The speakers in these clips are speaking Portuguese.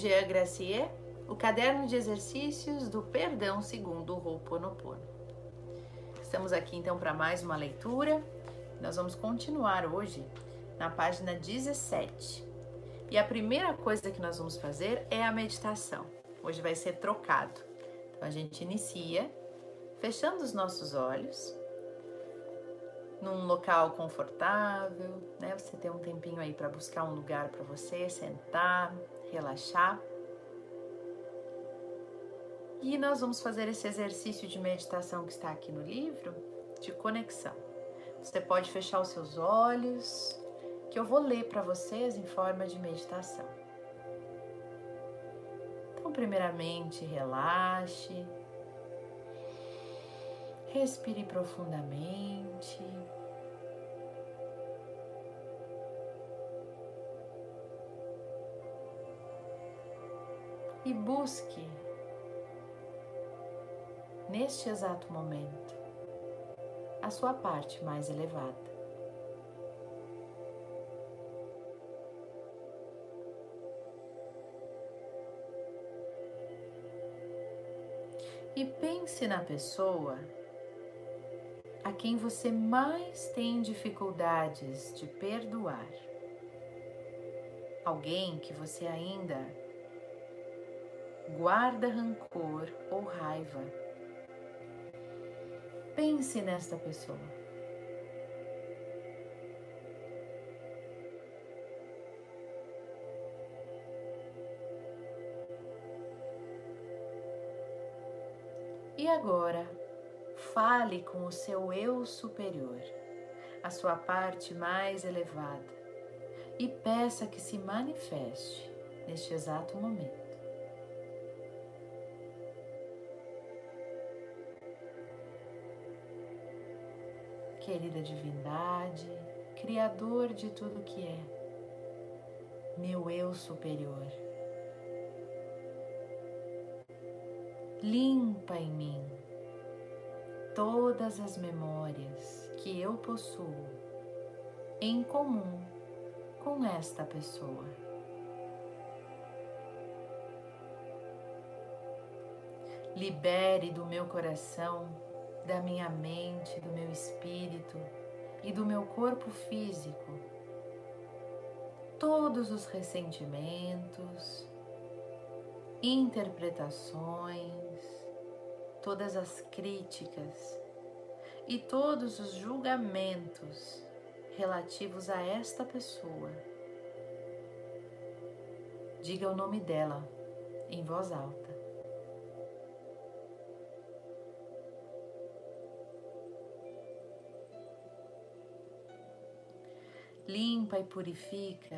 Jean Gracier, o caderno de exercícios do perdão segundo o Ho'oponopono. Estamos aqui então para mais uma leitura. Nós vamos continuar hoje na página 17. E a primeira coisa que nós vamos fazer é a meditação. Hoje vai ser trocado. Então a gente inicia fechando os nossos olhos num local confortável, né? Você tem um tempinho aí para buscar um lugar para você sentar, relaxar. E nós vamos fazer esse exercício de meditação que está aqui no livro, de conexão. Você pode fechar os seus olhos, que eu vou ler para vocês em forma de meditação. Então, primeiramente, relaxe. Respire profundamente. E busque, neste exato momento, a sua parte mais elevada. E pense na pessoa a quem você mais tem dificuldades de perdoar. Alguém que você ainda guarda rancor ou raiva. Pense nesta pessoa. E agora, Fale com o seu eu superior, a sua parte mais elevada, e peça que se manifeste neste exato momento. Querida divindade, Criador de tudo que é, meu eu superior, limpa em mim todas as memórias que eu possuo em comum com esta pessoa. Libere do meu coração, da minha mente, do meu espírito e do meu corpo físico todos os ressentimentos, interpretações, todas as críticas e todos os julgamentos relativos a esta pessoa. Diga o nome dela em voz alta. Limpa e purifica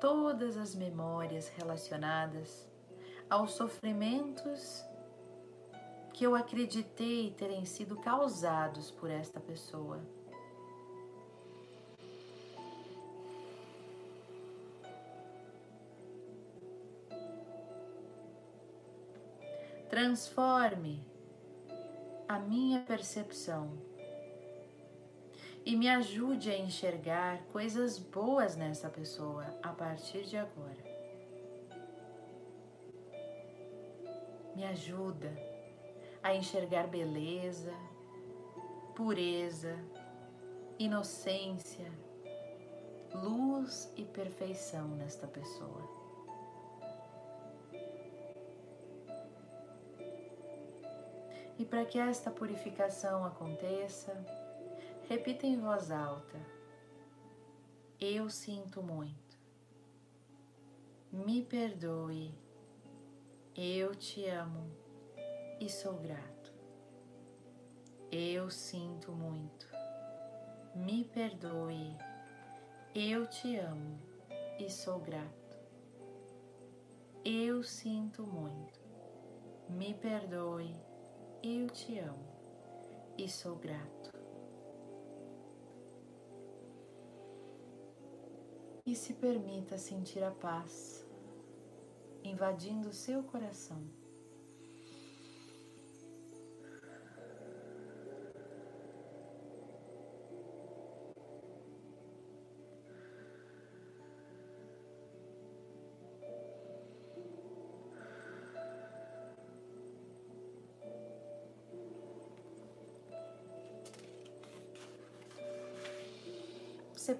todas as memórias relacionadas aos sofrimentos que eu acreditei terem sido causados por esta pessoa. Transforme a minha percepção e me ajude a enxergar coisas boas nessa pessoa a partir de agora. Me ajuda a enxergar beleza, pureza, inocência, luz e perfeição nesta pessoa. E para que esta purificação aconteça, repita em voz alta: Eu sinto muito. Me perdoe. Eu te amo e sou grato. Eu sinto muito. Me perdoe. Eu te amo e sou grato. Eu sinto muito. Me perdoe. Eu te amo e sou grato. E se permita sentir a paz invadindo seu coração.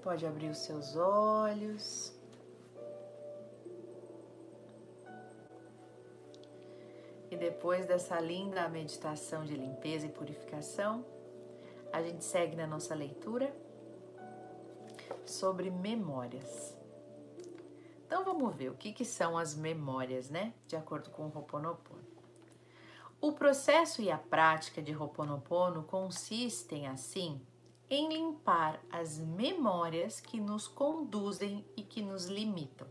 Pode abrir os seus olhos. E depois dessa linda meditação de limpeza e purificação, a gente segue na nossa leitura sobre memórias. Então vamos ver o que, que são as memórias, né? De acordo com o Ho'oponopono. O processo e a prática de Ho'oponopono consistem, assim, em limpar as memórias que nos conduzem e que nos limitam.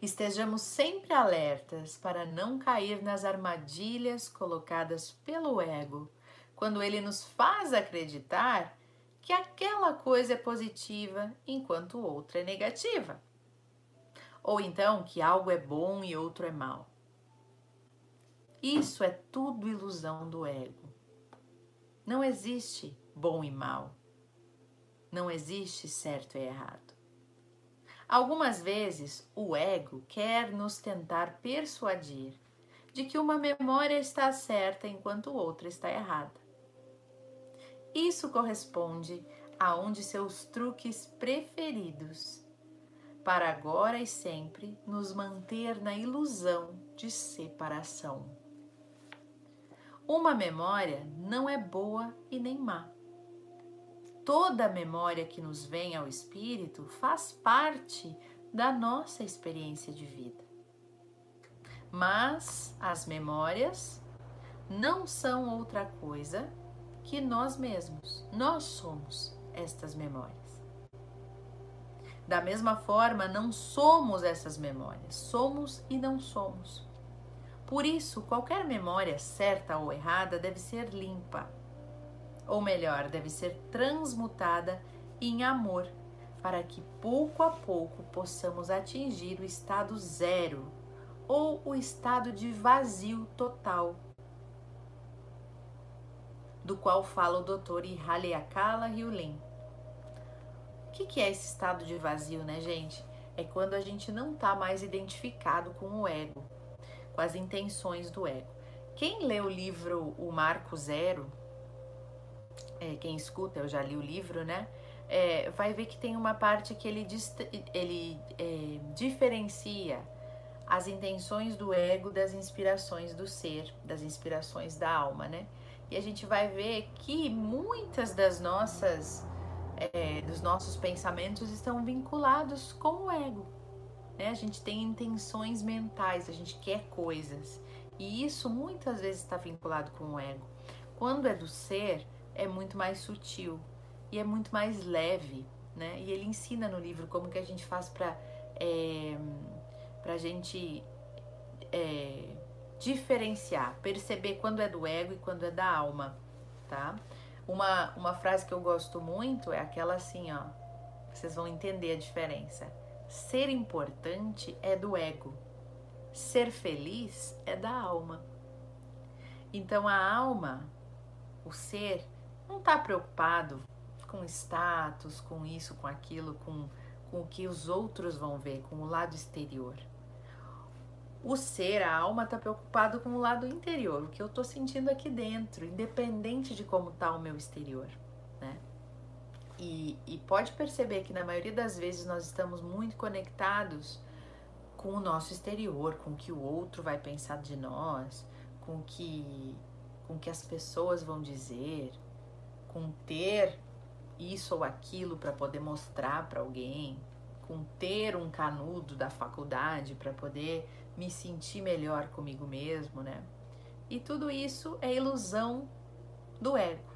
Estejamos sempre alertas para não cair nas armadilhas colocadas pelo ego, quando ele nos faz acreditar que aquela coisa é positiva enquanto outra é negativa. Ou então que algo é bom e outro é mal. Isso é tudo ilusão do ego. Não existe bom e mal. Não existe certo e errado. Algumas vezes o ego quer nos tentar persuadir de que uma memória está certa enquanto outra está errada. Isso corresponde a um de seus truques preferidos para agora e sempre nos manter na ilusão de separação. Uma memória não é boa e nem má toda memória que nos vem ao espírito faz parte da nossa experiência de vida. Mas as memórias não são outra coisa que nós mesmos. Nós somos estas memórias. Da mesma forma, não somos essas memórias, somos e não somos. Por isso, qualquer memória, certa ou errada, deve ser limpa ou melhor, deve ser transmutada em amor, para que pouco a pouco possamos atingir o estado zero ou o estado de vazio total, do qual fala o Dr. Ihaleakala Ryulin. O que é esse estado de vazio, né, gente? É quando a gente não está mais identificado com o ego, com as intenções do ego. Quem lê o livro O Marco Zero, é, quem escuta, eu já li o livro, né? É, vai ver que tem uma parte que ele, ele é, diferencia as intenções do ego das inspirações do ser, das inspirações da alma, né? E a gente vai ver que muitas das nossas, é, dos nossos pensamentos estão vinculados com o ego. Né? A gente tem intenções mentais, a gente quer coisas. E isso muitas vezes está vinculado com o ego. Quando é do ser, é muito mais sutil e é muito mais leve, né? E ele ensina no livro como que a gente faz para é, para a gente é, diferenciar, perceber quando é do ego e quando é da alma, tá? Uma, uma frase que eu gosto muito é aquela assim, ó. Vocês vão entender a diferença. Ser importante é do ego. Ser feliz é da alma. Então a alma, o ser, não está preocupado com status, com isso, com aquilo, com, com o que os outros vão ver, com o lado exterior. O ser, a alma, está preocupado com o lado interior, o que eu estou sentindo aqui dentro, independente de como está o meu exterior, né? E, e pode perceber que na maioria das vezes nós estamos muito conectados com o nosso exterior, com o que o outro vai pensar de nós, com o que, com o que as pessoas vão dizer, com ter isso ou aquilo para poder mostrar para alguém, com ter um canudo da faculdade para poder me sentir melhor comigo mesmo, né? E tudo isso é ilusão do ego.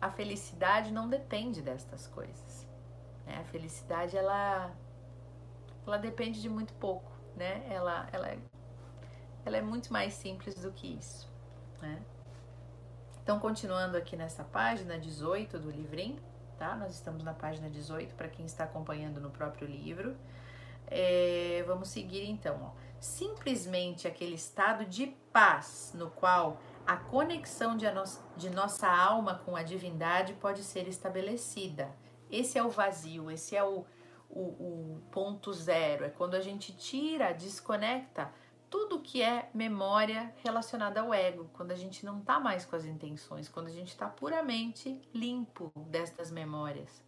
A felicidade não depende destas coisas. Né? A felicidade ela ela depende de muito pouco, né? Ela ela é, ela é muito mais simples do que isso, né? Então, continuando aqui nessa página 18 do livrinho, tá? Nós estamos na página 18 para quem está acompanhando no próprio livro. É, vamos seguir então, ó. Simplesmente aquele estado de paz no qual a conexão de, a no de nossa alma com a divindade pode ser estabelecida. Esse é o vazio, esse é o, o, o ponto zero. É quando a gente tira, desconecta tudo que é memória relacionada ao ego, quando a gente não está mais com as intenções, quando a gente está puramente limpo destas memórias.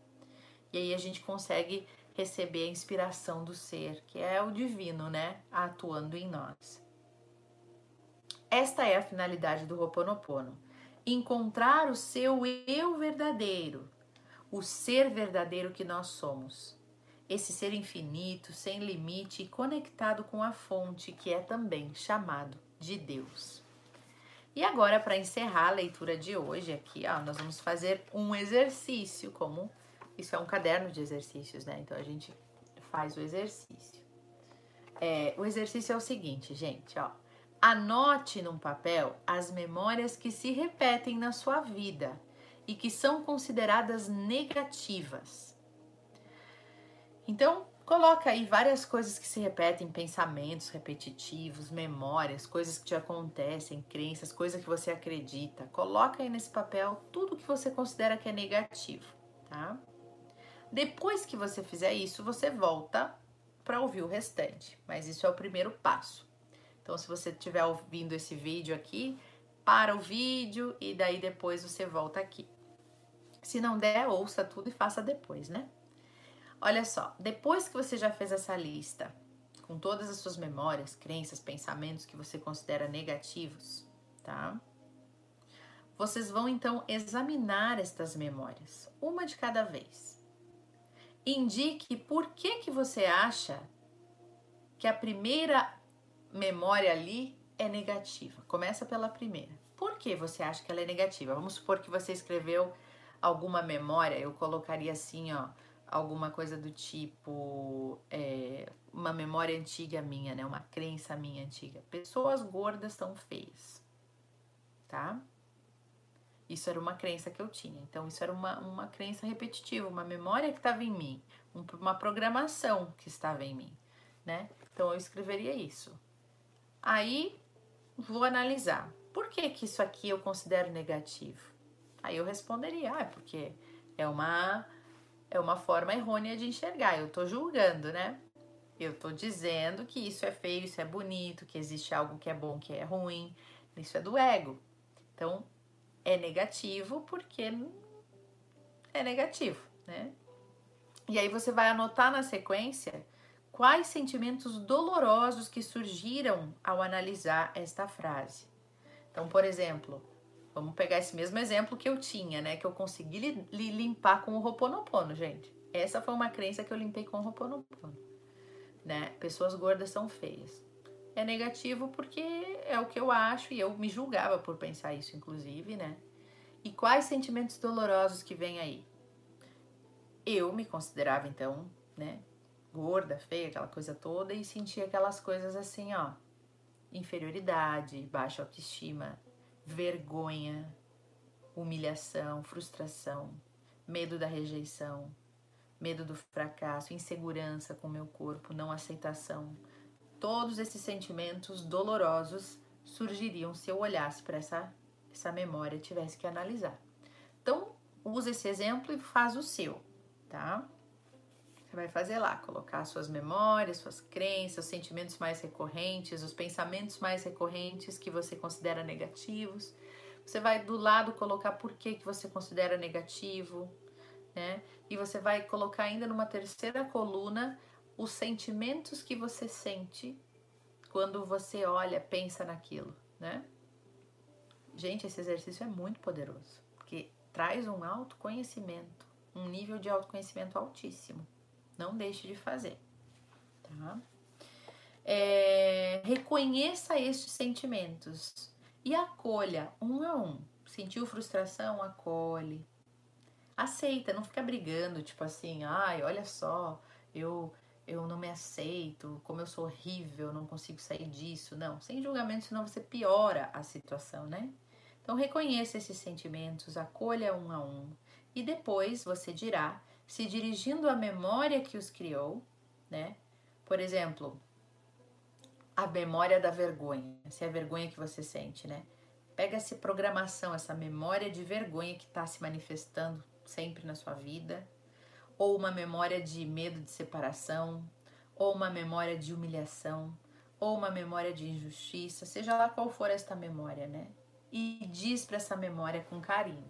E aí a gente consegue receber a inspiração do ser, que é o divino, né, atuando em nós. Esta é a finalidade do Ho'oponopono. Encontrar o seu eu verdadeiro, o ser verdadeiro que nós somos esse ser infinito, sem limite e conectado com a fonte, que é também chamado de Deus. E agora, para encerrar a leitura de hoje, aqui, ó, nós vamos fazer um exercício, como isso é um caderno de exercícios, né? Então a gente faz o exercício. É, o exercício é o seguinte, gente, ó. Anote num papel as memórias que se repetem na sua vida e que são consideradas negativas então, coloca aí várias coisas que se repetem, pensamentos repetitivos, memórias, coisas que te acontecem, crenças, coisas que você acredita. Coloca aí nesse papel tudo que você considera que é negativo, tá? Depois que você fizer isso, você volta para ouvir o restante, mas isso é o primeiro passo. Então, se você estiver ouvindo esse vídeo aqui, para o vídeo e daí depois você volta aqui. Se não der, ouça tudo e faça depois, né? Olha só, depois que você já fez essa lista com todas as suas memórias, crenças, pensamentos que você considera negativos, tá? Vocês vão então examinar estas memórias, uma de cada vez. Indique por que que você acha que a primeira memória ali é negativa. Começa pela primeira. Por que você acha que ela é negativa? Vamos supor que você escreveu alguma memória, eu colocaria assim, ó, alguma coisa do tipo é, uma memória antiga minha, né? Uma crença minha antiga. Pessoas gordas são feias, tá? Isso era uma crença que eu tinha. Então, isso era uma, uma crença repetitiva, uma memória que estava em mim, um, uma programação que estava em mim, né? Então, eu escreveria isso. Aí, vou analisar. Por que que isso aqui eu considero negativo? Aí eu responderia, ah, é porque é uma é uma forma errônea de enxergar. Eu tô julgando, né? Eu tô dizendo que isso é feio, isso é bonito, que existe algo que é bom, que é ruim. Isso é do ego. Então, é negativo porque é negativo, né? E aí você vai anotar na sequência quais sentimentos dolorosos que surgiram ao analisar esta frase. Então, por exemplo, Vamos pegar esse mesmo exemplo que eu tinha, né? Que eu consegui li, li limpar com o Roponopono, gente. Essa foi uma crença que eu limpei com o Roponopono. Né? Pessoas gordas são feias. É negativo porque é o que eu acho e eu me julgava por pensar isso, inclusive, né? E quais sentimentos dolorosos que vem aí? Eu me considerava, então, né? Gorda, feia, aquela coisa toda e sentia aquelas coisas assim, ó. Inferioridade, baixa autoestima, vergonha, humilhação, frustração, medo da rejeição, medo do fracasso, insegurança com meu corpo, não aceitação. Todos esses sentimentos dolorosos surgiriam se eu olhasse para essa, essa memória tivesse que analisar. Então, usa esse exemplo e faz o seu, tá? Você vai fazer lá, colocar suas memórias, suas crenças, os sentimentos mais recorrentes, os pensamentos mais recorrentes que você considera negativos. Você vai do lado colocar por que, que você considera negativo, né? E você vai colocar ainda numa terceira coluna os sentimentos que você sente quando você olha, pensa naquilo, né? Gente, esse exercício é muito poderoso, porque traz um autoconhecimento, um nível de autoconhecimento altíssimo. Não deixe de fazer, tá? É, reconheça estes sentimentos e acolha um a um. Sentiu frustração? Acolhe. Aceita, não fica brigando, tipo assim, ai, olha só, eu eu não me aceito, como eu sou horrível, não consigo sair disso. Não, sem julgamento, senão você piora a situação, né? Então reconheça esses sentimentos, acolha um a um e depois você dirá se dirigindo à memória que os criou, né? Por exemplo, a memória da vergonha, se é a vergonha que você sente, né? Pega essa programação, essa memória de vergonha que está se manifestando sempre na sua vida, ou uma memória de medo de separação, ou uma memória de humilhação, ou uma memória de injustiça, seja lá qual for esta memória, né? E diz para essa memória com carinho.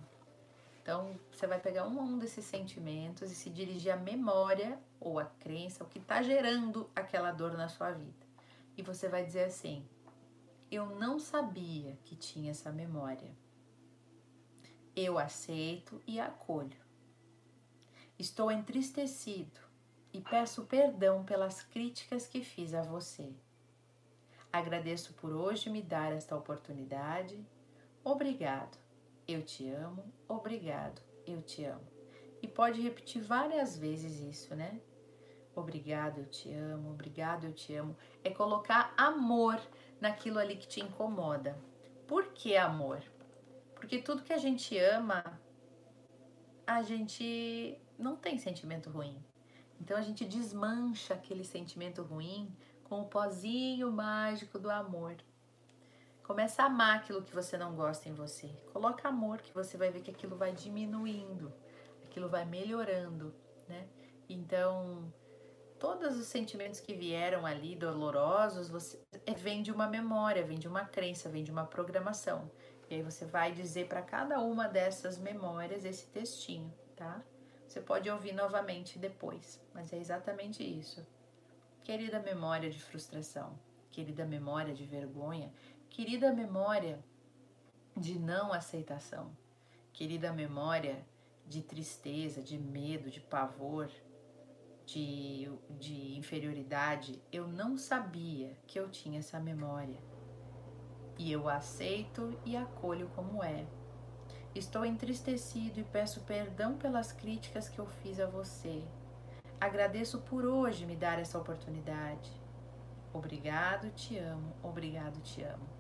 Então, você vai pegar um a um desses sentimentos e se dirigir à memória ou à crença, o que está gerando aquela dor na sua vida. E você vai dizer assim: Eu não sabia que tinha essa memória. Eu aceito e acolho. Estou entristecido e peço perdão pelas críticas que fiz a você. Agradeço por hoje me dar esta oportunidade. Obrigado. Eu te amo. Obrigado. Eu te amo. E pode repetir várias vezes isso, né? Obrigado, eu te amo. Obrigado, eu te amo. É colocar amor naquilo ali que te incomoda. Por que amor? Porque tudo que a gente ama, a gente não tem sentimento ruim. Então a gente desmancha aquele sentimento ruim com o pozinho mágico do amor. Começa a amar aquilo que você não gosta em você. Coloca amor que você vai ver que aquilo vai diminuindo, aquilo vai melhorando, né? Então, todos os sentimentos que vieram ali dolorosos, você é, vem de uma memória, vem de uma crença, vem de uma programação. E aí você vai dizer para cada uma dessas memórias esse textinho, tá? Você pode ouvir novamente depois, mas é exatamente isso. Querida memória de frustração, querida memória de vergonha, querida memória de não aceitação, querida memória de tristeza, de medo, de pavor, de, de inferioridade, eu não sabia que eu tinha essa memória. E eu aceito e acolho como é. Estou entristecido e peço perdão pelas críticas que eu fiz a você. Agradeço por hoje me dar essa oportunidade. Obrigado, te amo. Obrigado, te amo.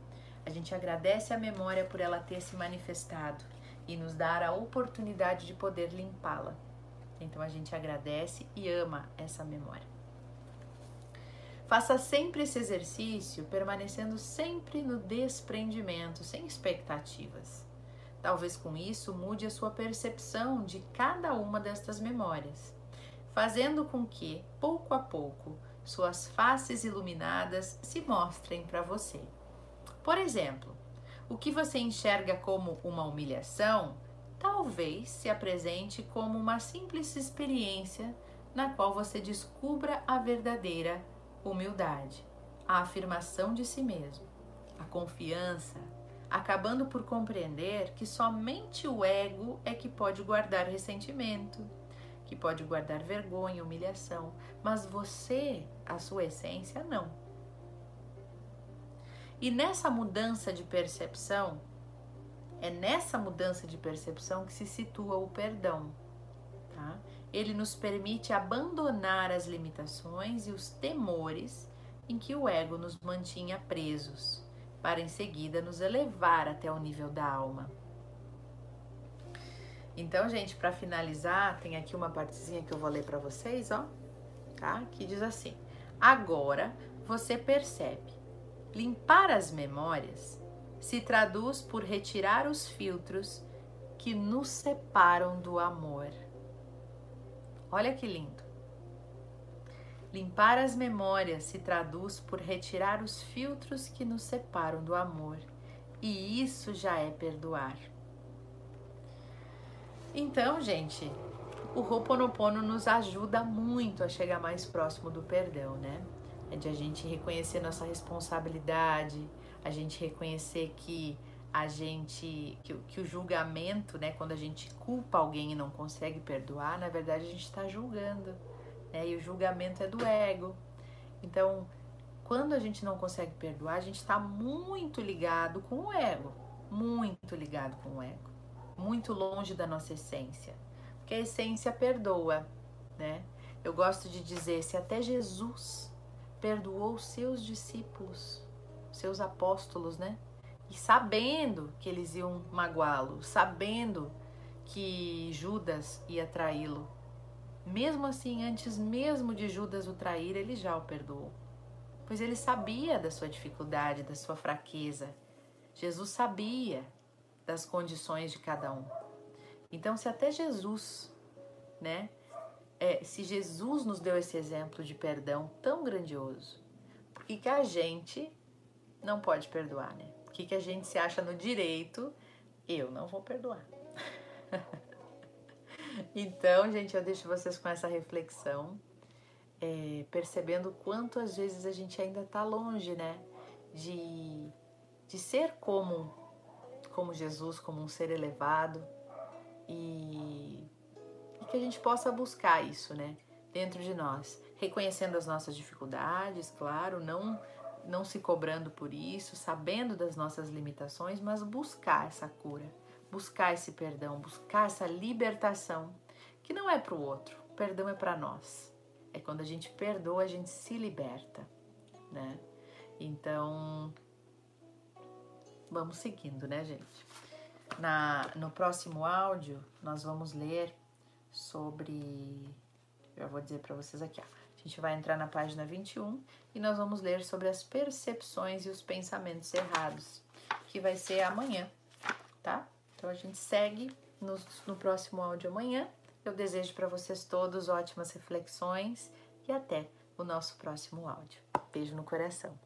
A gente agradece a memória por ela ter se manifestado e nos dar a oportunidade de poder limpá-la. Então a gente agradece e ama essa memória. Faça sempre esse exercício, permanecendo sempre no desprendimento, sem expectativas. Talvez com isso mude a sua percepção de cada uma destas memórias fazendo com que, pouco a pouco, suas faces iluminadas se mostrem para você. Por exemplo, o que você enxerga como uma humilhação, talvez se apresente como uma simples experiência na qual você descubra a verdadeira humildade, a afirmação de si mesmo, a confiança, acabando por compreender que somente o ego é que pode guardar ressentimento, que pode guardar vergonha, humilhação, mas você, a sua essência, não. E nessa mudança de percepção, é nessa mudança de percepção que se situa o perdão. Tá? Ele nos permite abandonar as limitações e os temores em que o ego nos mantinha presos, para em seguida nos elevar até o nível da alma. Então, gente, para finalizar, tem aqui uma partezinha que eu vou ler para vocês, ó, tá? Que diz assim: Agora você percebe. Limpar as memórias se traduz por retirar os filtros que nos separam do amor. Olha que lindo. Limpar as memórias se traduz por retirar os filtros que nos separam do amor. E isso já é perdoar. Então, gente, o Ho'oponopono nos ajuda muito a chegar mais próximo do perdão, né? É de a gente reconhecer nossa responsabilidade, a gente reconhecer que a gente que, que, o julgamento, né, quando a gente culpa alguém e não consegue perdoar, na verdade a gente está julgando, né? E o julgamento é do ego. Então, quando a gente não consegue perdoar, a gente está muito ligado com o ego, muito ligado com o ego muito longe da nossa essência. Porque a essência perdoa, né? Eu gosto de dizer, se até Jesus perdoou seus discípulos, seus apóstolos, né? E sabendo que eles iam magoá-lo, sabendo que Judas ia traí-lo, mesmo assim, antes mesmo de Judas o trair, ele já o perdoou. Pois ele sabia da sua dificuldade, da sua fraqueza. Jesus sabia das condições de cada um. Então, se até Jesus, né, é, se Jesus nos deu esse exemplo de perdão tão grandioso, por e que a gente não pode perdoar, né? O que, que a gente se acha no direito, eu não vou perdoar. então, gente, eu deixo vocês com essa reflexão, é, percebendo quanto às vezes a gente ainda está longe, né? De, de ser como, como Jesus, como um ser elevado e que a gente possa buscar isso, né? Dentro de nós, reconhecendo as nossas dificuldades, claro, não não se cobrando por isso, sabendo das nossas limitações, mas buscar essa cura, buscar esse perdão, buscar essa libertação, que não é para o outro, o perdão é para nós. É quando a gente perdoa, a gente se liberta, né? Então, vamos seguindo, né, gente? Na, no próximo áudio, nós vamos ler sobre. Já vou dizer para vocês aqui, ó. A gente vai entrar na página 21 e nós vamos ler sobre as percepções e os pensamentos errados, que vai ser amanhã, tá? Então a gente segue no, no próximo áudio amanhã. Eu desejo para vocês todos ótimas reflexões e até o nosso próximo áudio. Beijo no coração.